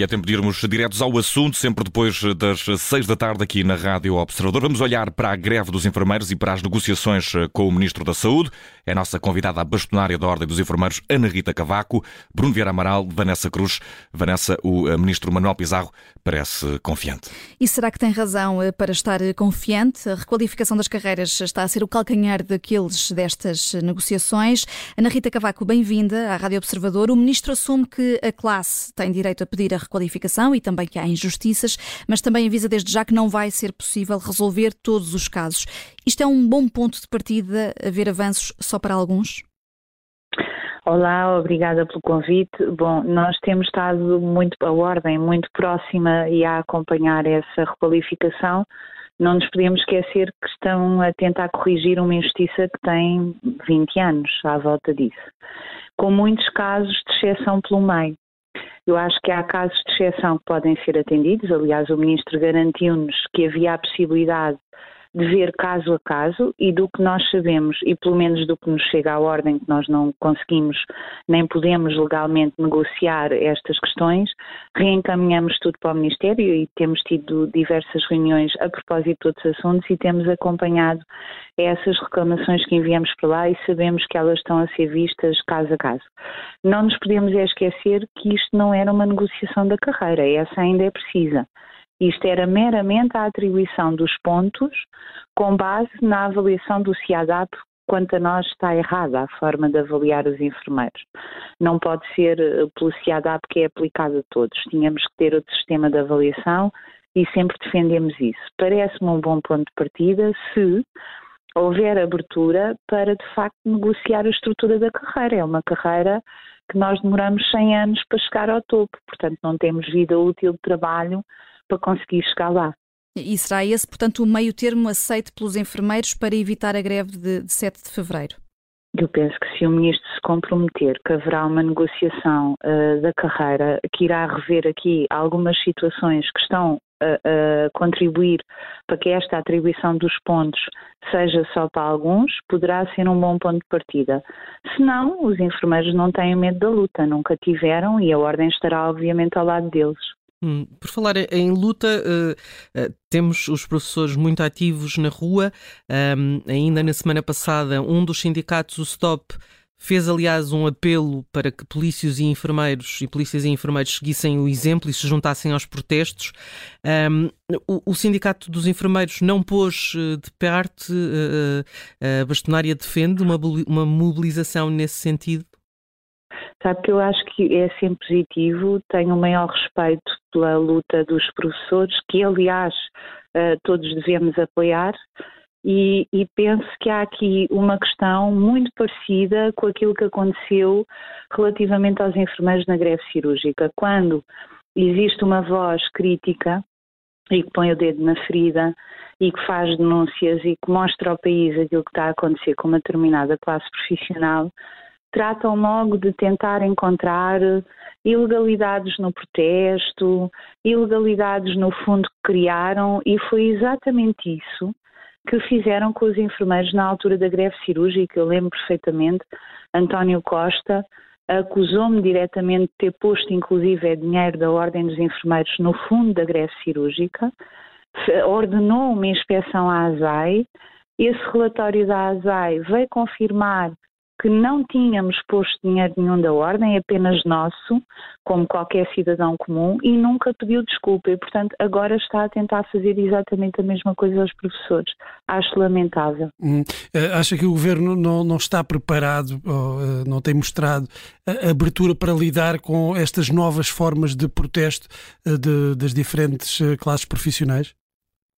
E é tempo de irmos diretos ao assunto, sempre depois das seis da tarde aqui na Rádio Observador. Vamos olhar para a greve dos enfermeiros e para as negociações com o Ministro da Saúde. É a nossa convidada a bastonária da Ordem dos Enfermeiros, Ana Rita Cavaco, Bruno Vieira Amaral, Vanessa Cruz. Vanessa, o eh, Ministro Manuel Pizarro parece confiante. E será que tem razão eh, para estar confiante? A requalificação das carreiras está a ser o calcanhar daqueles destas negociações. Ana Rita Cavaco, bem-vinda à Rádio Observador. O Ministro assume que a classe tem direito a pedir a requalificação e também que há injustiças, mas também avisa desde já que não vai ser possível resolver todos os casos. Isto é um bom ponto de partida, haver avanços só para alguns? Olá, obrigada pelo convite. Bom, nós temos estado muito, a ordem muito próxima e a acompanhar essa requalificação. Não nos podemos esquecer que estão a tentar corrigir uma injustiça que tem 20 anos à volta disso, com muitos casos de exceção pelo meio. Eu acho que há casos de exceção que podem ser atendidos. Aliás, o Ministro garantiu-nos que havia a possibilidade de ver caso a caso e do que nós sabemos, e pelo menos do que nos chega à ordem, que nós não conseguimos nem podemos legalmente negociar estas questões, reencaminhamos tudo para o Ministério e temos tido diversas reuniões a propósito de outros assuntos e temos acompanhado essas reclamações que enviamos para lá e sabemos que elas estão a ser vistas caso a caso. Não nos podemos esquecer que isto não era uma negociação da carreira, essa ainda é precisa. Isto era meramente a atribuição dos pontos com base na avaliação do CIADAP quanto a nós está errada a forma de avaliar os enfermeiros. Não pode ser eh, pelo CIADAP que é aplicado a todos. Tínhamos que ter outro sistema de avaliação e sempre defendemos isso. Parece-me um bom ponto de partida se houver abertura para, de facto, negociar a estrutura da carreira. É uma carreira que nós demoramos 100 anos para chegar ao topo, portanto, não temos vida útil de trabalho para conseguir chegar lá. E será esse, portanto, o meio termo aceito pelos enfermeiros para evitar a greve de, de 7 de fevereiro? Eu penso que se o Ministro se comprometer que haverá uma negociação uh, da carreira que irá rever aqui algumas situações que estão a, a, contribuir para que esta atribuição dos pontos seja só para alguns, poderá ser um bom ponto de partida. Se não, os enfermeiros não têm medo da luta, nunca tiveram e a ordem estará obviamente ao lado deles. Hum, por falar em luta, uh, uh, temos os professores muito ativos na rua. Ainda na semana passada, um dos sindicatos, o STOP, fez aliás um apelo para que polícias e enfermeiros e polícias e enfermeiros seguissem o exemplo e se juntassem aos protestos. O, Sindicato dos Enfermeiros não pôs uh, de parte, a bastonária defende uma mobilização nesse sentido? Sabe que eu acho que é sempre positivo, tenho o maior respeito pela luta dos professores, que aliás uh, todos devemos apoiar, e, e, penso que há aqui uma questão muito parecida com aquilo que aconteceu relativamente aos enfermeiros na greve cirúrgica. Quando existe uma voz crítica e que põe o dedo na ferida e que faz denúncias e que mostra ao país aquilo que está a acontecer com uma determinada classe profissional, tratam logo de tentar encontrar ilegalidades no protesto, ilegalidades no fundo que criaram, e foi exatamente isso que fizeram com os enfermeiros na altura da greve cirúrgica. Eu lembro perfeitamente, António Costa acusou-me diretamente de ter posto, inclusive, é dinheiro da Ordem dos Enfermeiros no fundo da greve cirúrgica, ordenou uma inspeção à ASAI. Esse relatório da ASAI veio confirmar que não tínhamos posto dinheiro nenhum da ordem, apenas nosso, como qualquer cidadão comum, e nunca pediu desculpa. E, portanto, agora está a tentar fazer exatamente a mesma coisa aos professores. Acho lamentável. Hum, eh, acha que o governo não, não está preparado, ou, eh, não tem mostrado abertura para lidar com estas novas formas de protesto eh, de, das diferentes classes profissionais?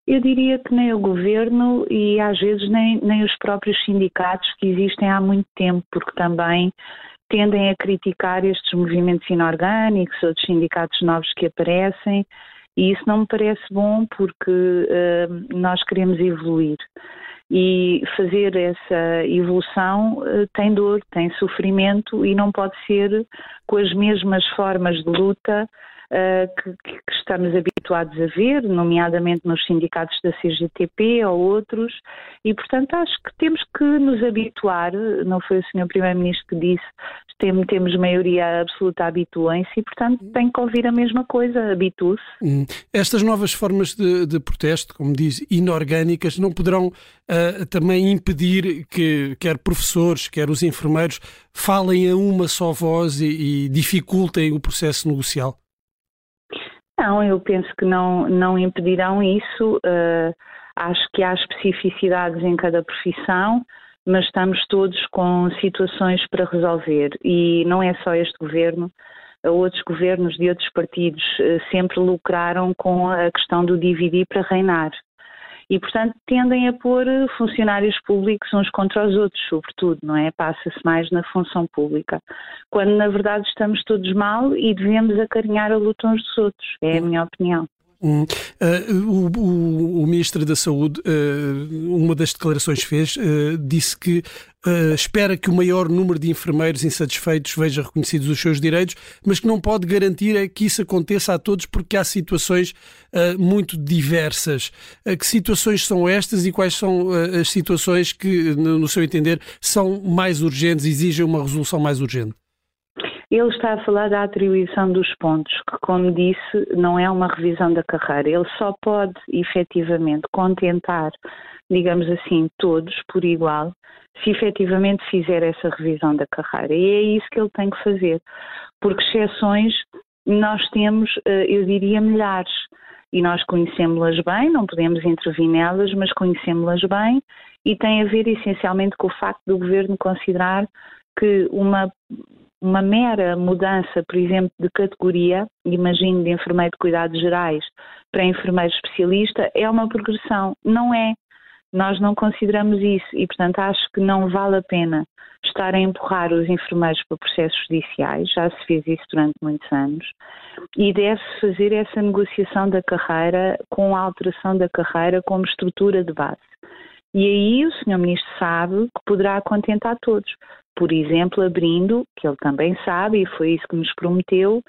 Eu diria que nem o governo e às vezes nem, nem os próprios sindicatos que existem há muito tempo, porque também tendem a criticar estes movimentos inorgânicos, outros sindicatos novos que aparecem, e isso não me parece bom porque uh, nós queremos evoluir. E fazer essa evolução uh, tem dor, tem sofrimento e não pode ser com as mesmas formas de luta uh, que, que, estamos habituados a ver, nomeadamente nos sindicatos da CGTP ou outros, e portanto acho que temos que nos habituar, não foi o Sr. Primeiro-Ministro que disse, temos, temos maioria absoluta, habituem-se e portanto tem que ouvir a mesma coisa, habitue-se. Hum. Estas novas formas de, de, protesto, como diz, inorgânicas, não poderão uh, também impedir que quer professores, quer os enfermeiros falem a uma só voz e, e dificultem o processo negocial? Não, eu penso que não, não impedirão isso. Uh, acho que há especificidades em cada profissão, mas estamos todos com situações para resolver e não é só este governo. Outros governos de outros partidos uh, sempre lucraram com a questão do dividir para reinar e, portanto, tendem a pôr funcionários públicos uns contra os outros, sobretudo, não é? Passa-se mais na função pública, quando na verdade estamos todos mal e devemos acarinhar a luta uns dos outros, é a minha opinião. Uh, o, o, o, Ministro da Saúde, uh, uma das declarações fez, uh, disse que espera que o maior número de enfermeiros insatisfeitos veja reconhecidos os seus direitos, mas que não pode garantir é que isso aconteça a todos porque há situações muito diversas. que situações são estas e quais são as situações que, no seu entender, são mais urgentes, exigem uma resolução mais urgente? Ele está a falar da atribuição dos pontos, que, como disse, não é uma revisão da carreira. Ele só pode, efetivamente, contentar, digamos assim, todos por igual, se efetivamente fizer essa revisão da carreira. E é isso que ele tem que fazer. Porque exceções nós temos, eh, eu diria, milhares. E nós conhecemos-las bem, não podemos intervir nelas, mas conhecemos-las bem e tem a ver essencialmente com o facto do governo considerar que uma uma mera mudança, por exemplo, de categoria, imagino de enfermeiro de cuidados gerais para enfermeiro especialista, é uma progressão. Não é. Nós não consideramos isso e, portanto, acho que não vale a pena estar a empurrar os enfermeiros para processos judiciais, já se fez isso durante muitos anos, e deve-se fazer essa negociação da carreira com a alteração da carreira como estrutura de base. E aí o Sr. Ministro sabe que poderá contentar todos. Por exemplo, abrindo, que ele também sabe, e foi isso que nos prometeu,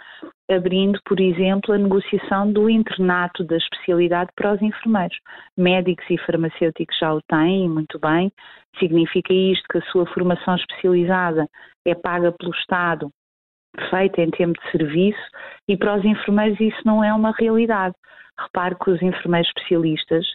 abrindo, por exemplo, a negociação do internato da especialidade para os enfermeiros. Médicos e farmacêuticos já o têm, muito bem. Significa isto que a sua formação especializada é paga pelo Estado, feita em tempo de serviço, e para os enfermeiros isso não é uma realidade. Repare que os enfermeiros especialistas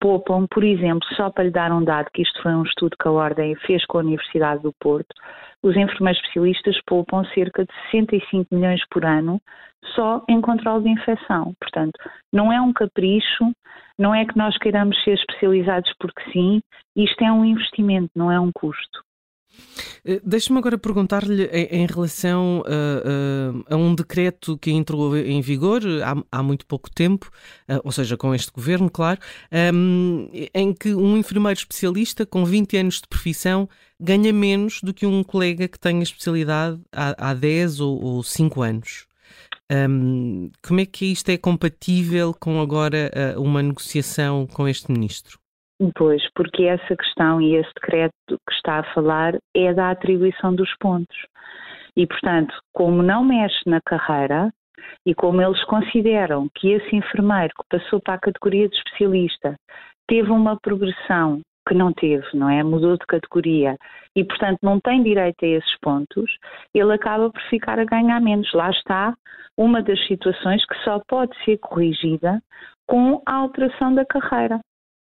poupam, por exemplo, só para lhe dar um dado, que isto foi um estudo que a Ordem fez com a Universidade do Porto, os enfermeiros especialistas poupam cerca de 65 milhões por ano só em controle de infecção. Portanto, não é um capricho, não é que nós queiramos ser especializados porque sim, isto é um investimento, não é um custo. Eh, deixe-me agora perguntar-lhe em, relação a, a, a, um decreto que entrou em vigor há, há muito pouco tempo, eh, ou seja, com este governo, claro, em que um enfermeiro especialista com 20 anos de profissão ganha menos do que um colega que tem a especialidade há, há 10 ou, ou 5 anos. Ehm, como é que isto é compatível com agora eh, uma negociação com este ministro? Pois, porque essa questão e esse decreto que está a falar é da atribuição dos pontos. E, portanto, como não mexe na carreira e como eles consideram que esse enfermeiro que passou para a categoria de especialista teve uma progressão que não teve, não é? Mudou de categoria e, portanto, não tem direito a esses pontos, ele acaba por ficar a ganhar menos. Lá está uma das situações que só pode ser corrigida com a alteração da carreira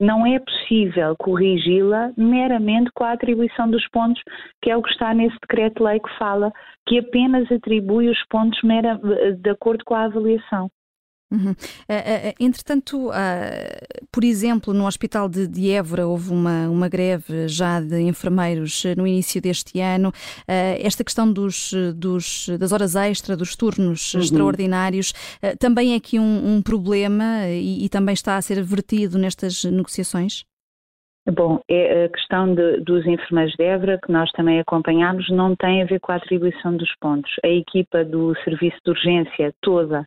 não é possível corrigi-la meramente com a atribuição dos pontos, que é o que está nesse decreto-lei que fala que apenas atribui os pontos mera, de acordo com a avaliação. Uhum. Uh, uh, entretanto, uh, por exemplo, no Hospital de, de Évora houve uma, uma greve já de enfermeiros no início deste ano. esta questão dos, dos, das horas extra, dos turnos uhum. extraordinários, também é aqui um, um problema e, e, também está a ser vertido nestas negociações? Bom, é a questão de, dos enfermeiros de Évora, que nós também acompanhamos, não tem a ver com a atribuição dos pontos. A equipa do serviço de urgência toda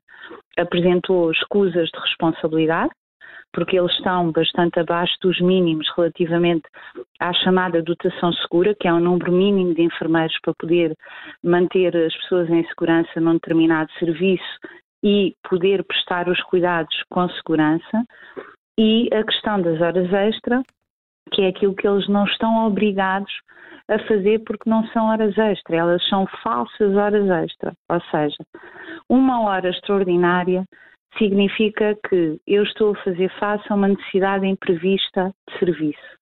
apresentou escusas de responsabilidade, porque eles estão bastante abaixo dos mínimos relativamente à chamada dotação segura, que é um número mínimo de enfermeiros para poder manter as pessoas em segurança num determinado serviço e poder prestar os cuidados com segurança, e a questão das horas extra, que é aquilo que eles não estão obrigados a fazer porque não são horas extra, elas são falsas horas extra. Ou seja, uma hora extraordinária significa que eu estou a fazer face a uma necessidade imprevista de serviço.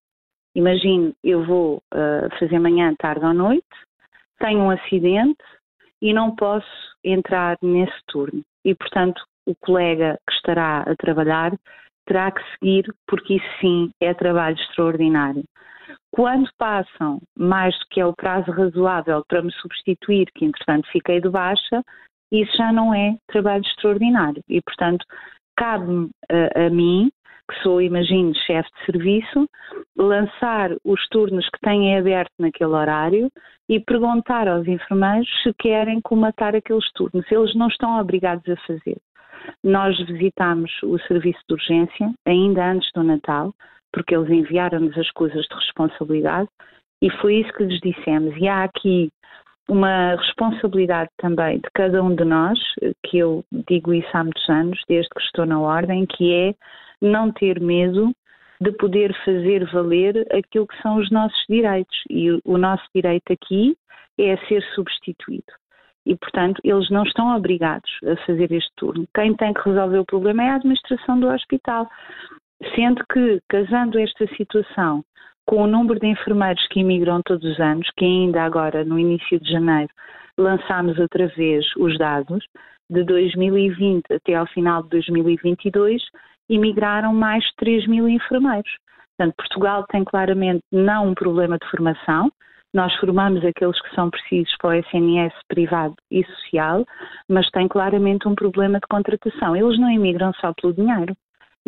Imagine, eu vou uh, fazer manhã, tarde ou noite, tenho um acidente e não posso entrar nesse turno. E, portanto, o colega que estará a trabalhar terá que seguir, porque isso sim é trabalho extraordinário. Quando passam mais do que é o prazo razoável para me substituir, que entretanto fiquei de baixa, isso já não é trabalho extraordinário. E, portanto, cabe-me a, a mim, que sou, imagino, chefe de serviço, lançar os turnos que têm aberto naquele horário e perguntar aos enfermeiros se querem comatar aqueles turnos. Eles não estão obrigados a fazer. Nós visitámos o serviço de urgência ainda antes do Natal, porque eles enviaram-nos as coisas de responsabilidade e foi isso que lhes dissemos. E há aqui uma responsabilidade também de cada um de nós, que eu digo isso há muitos anos, desde que estou na Ordem, que é não ter medo de poder fazer valer aquilo que são os nossos direitos. E o nosso direito aqui é ser substituído. E, portanto, eles não estão obrigados a fazer este turno. Quem tem que resolver o problema é a administração do hospital. Sendo que, casando esta situação com o número de enfermeiros que imigram todos os anos, que ainda agora, no início de janeiro, lançámos outra vez os dados, de 2020 até ao final de 2022, imigraram mais de 3 mil enfermeiros. Portanto, Portugal tem claramente não um problema de formação, nós formamos aqueles que são precisos para o SNS privado e social, mas tem claramente um problema de contratação. Eles não imigram só pelo dinheiro.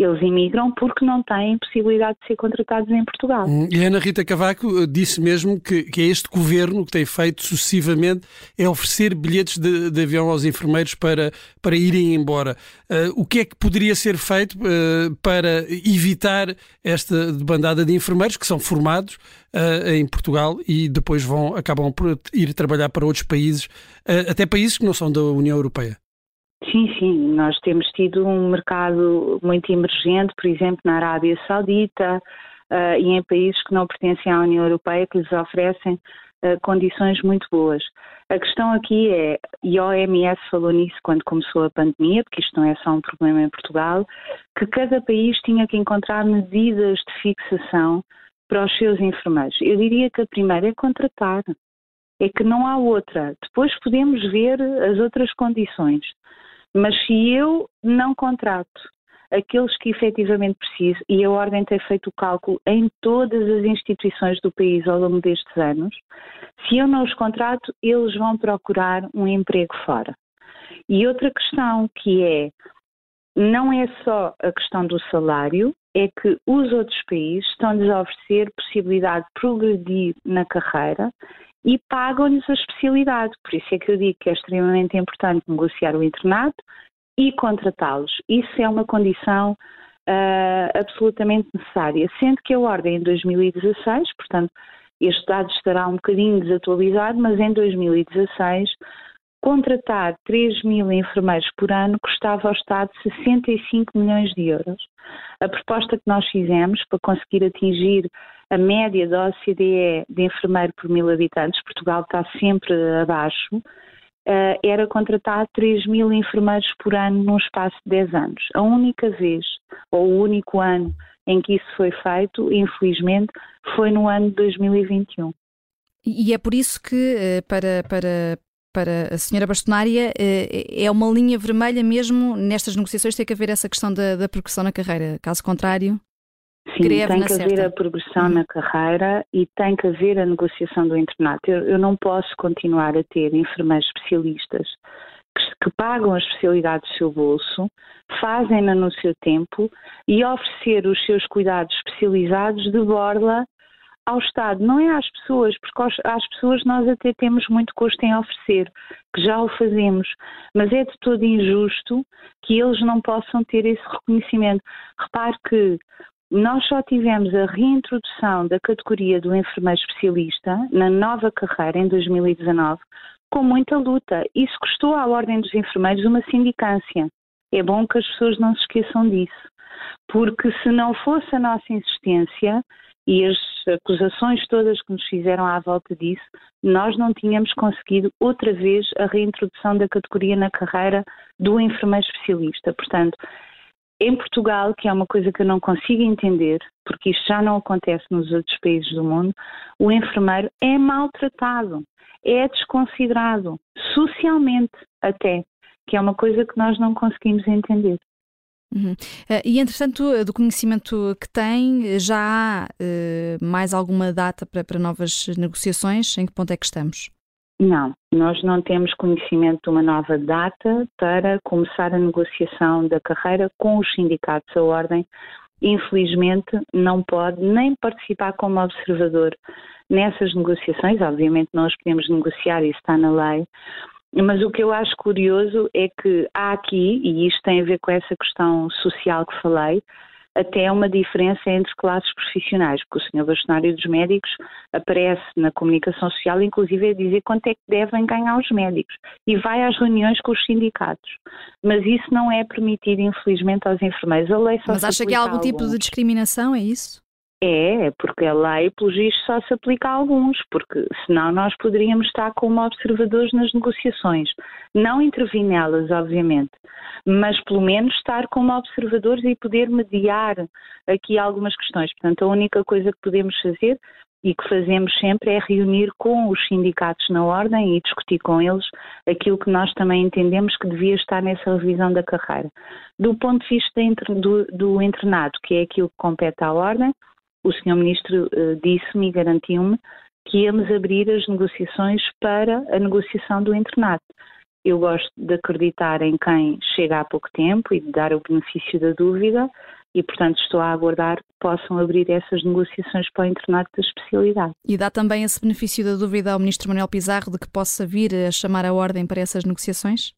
Eles imigram porque não têm possibilidade de ser contratados em Portugal. Hum, e Ana Rita Cavaco eh, disse mesmo que, que é este governo que tem feito sucessivamente é oferecer bilhetes de, de avião aos enfermeiros para, para irem embora. Uh, o que é que poderia ser feito uh, para evitar esta bandada de enfermeiros que são formados uh, em Portugal e depois vão, acabam por ir trabalhar para outros países, até países que não são da União Europeia? Sim, sim, nós temos tido um mercado muito emergente, por exemplo, na Arábia Saudita uh, e em países que não pertencem à União Europeia, que lhes oferecem uh, condições muito boas. A questão aqui é, e a OMS falou nisso quando começou a pandemia, porque isto não é só um problema em Portugal, que cada país tinha que encontrar medidas de fixação para os seus enfermeiros. Eu diria que a primeira é contratar. É que não há outra. Depois podemos ver as outras condições. Mas se eu não contrato aqueles que efetivamente preciso, e a Ordem tem feito o cálculo em todas as instituições do país ao longo destes anos, se eu não os contrato, eles vão procurar um emprego fora. E outra questão que é, não é só a questão do salário, é que os outros países estão-lhes a oferecer possibilidade de progredir na carreira e pagam-lhes a especialidade. Por isso é que eu digo que é extremamente importante negociar o internato e contratá-los. Isso é uma condição uh, absolutamente necessária. Sendo que a ordem em 2016, portanto, este dado estará um bocadinho desatualizado, mas em 2016 contratar 3 mil enfermeiros por ano custava ao Estado 65 milhões de euros. A proposta que nós fizemos para conseguir atingir a média da OCDE de enfermeiro por mil habitantes, Portugal está sempre abaixo, eh, era contratar 3 mil enfermeiros por ano num espaço de 10 anos. A única vez, ou o único ano em que isso foi feito, infelizmente, foi no ano de 2021. E é por isso que, eh, para, para, para a senhora bastonária, eh, é uma linha vermelha mesmo nestas negociações ter que haver essa questão da, da progressão na carreira. Caso contrário. Sim, tem que haver a progressão uhum. na carreira e tem que haver a negociação do internato. Eu, eu não posso continuar a ter enfermeiros especialistas que, que pagam a especialidade do seu bolso, fazem-na no seu tempo e oferecer os seus cuidados especializados de borla ao Estado, não é às pessoas, porque às pessoas nós até temos muito gosto em oferecer, que já o fazemos, mas é de todo injusto que eles não possam ter esse reconhecimento. Repare que nós só tivemos a reintrodução da categoria do enfermeiro especialista na nova carreira em 2019, com muita luta. Isso custou à Ordem dos Enfermeiros uma sindicância. É bom que as pessoas não se esqueçam disso, porque se não fosse a nossa insistência e as acusações todas que nos fizeram à volta disso, nós não tínhamos conseguido outra vez a reintrodução da categoria na carreira do enfermeiro especialista. Portanto, em Portugal, que é uma coisa que eu não consigo entender, porque isto já não acontece nos outros países do mundo, o enfermeiro é maltratado, é desconsiderado, socialmente até, que é uma coisa que nós não conseguimos entender. Uhum. Uh, e, entretanto, do conhecimento que tem, já há uh, mais alguma data para, para novas negociações? Em que ponto é que estamos? Não, nós não temos conhecimento de uma nova data para começar a negociação da carreira com os sindicatos. A Ordem, infelizmente, não pode nem participar como observador nessas negociações. Obviamente, nós podemos negociar, isso está na lei, mas o que eu acho curioso é que há aqui, e isto tem a ver com essa questão social que falei, até uma diferença entre classes profissionais, porque o senhor bastonário dos médicos aparece na comunicação social, inclusive a dizer quanto é que devem ganhar os médicos e vai às reuniões com os sindicatos. Mas isso não é permitido, infelizmente, aos enfermeiros. A lei só Mas acha que há algum tipo de discriminação, é isso? É, porque a lei, pelo visto, só se aplica a alguns, porque senão nós poderíamos estar como observadores nas negociações. Não intervir nelas, obviamente, mas pelo menos estar como observadores e poder mediar aqui algumas questões. Portanto, a única coisa que podemos fazer e que fazemos sempre é reunir com os sindicatos na ordem e discutir com eles aquilo que nós também entendemos que devia estar nessa revisão da carreira. Do ponto de vista do, do internato, que é aquilo que compete à ordem, o Sr. Ministro uh, disse-me e garantiu-me que íamos abrir as negociações para a negociação do internato. Eu gosto de acreditar em quem chega há pouco tempo e de dar o benefício da dúvida e, portanto, estou a aguardar que possam abrir essas negociações para o internato da especialidade. E dá também esse benefício da dúvida ao Ministro Manuel Pizarro de que possa vir a chamar a ordem para essas negociações?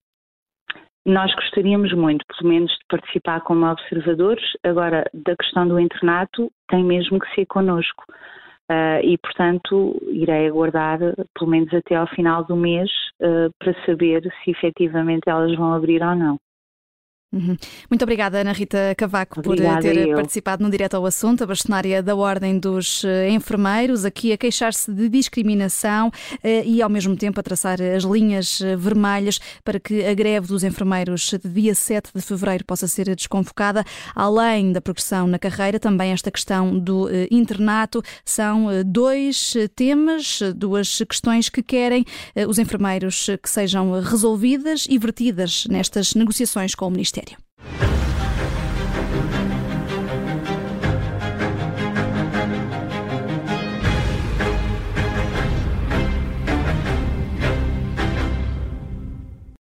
Nós gostaríamos muito, pelo menos, de participar como observadores. Agora, da questão do internato, tem mesmo que ser connosco. Uh, e, portanto, irei aguardar pelo menos até ao final do mês uh, para saber se efetivamente elas vão abrir ou não. Uhum. Muito obrigada, Ana Rita Cavaco, obrigada por ter eu. participado no Direto ao Assunto, a bastonária da Ordem dos eh, Enfermeiros, aqui a queixar-se de discriminação eh, e, ao mesmo tempo, a traçar as linhas eh, vermelhas para que a greve dos enfermeiros de dia 7 de fevereiro possa ser desconvocada. Além da progressão na carreira, também esta questão do internato. São dois temas, duas questões que querem os enfermeiros que sejam resolvidas e vertidas nestas negociações com o Ministério. Ministério.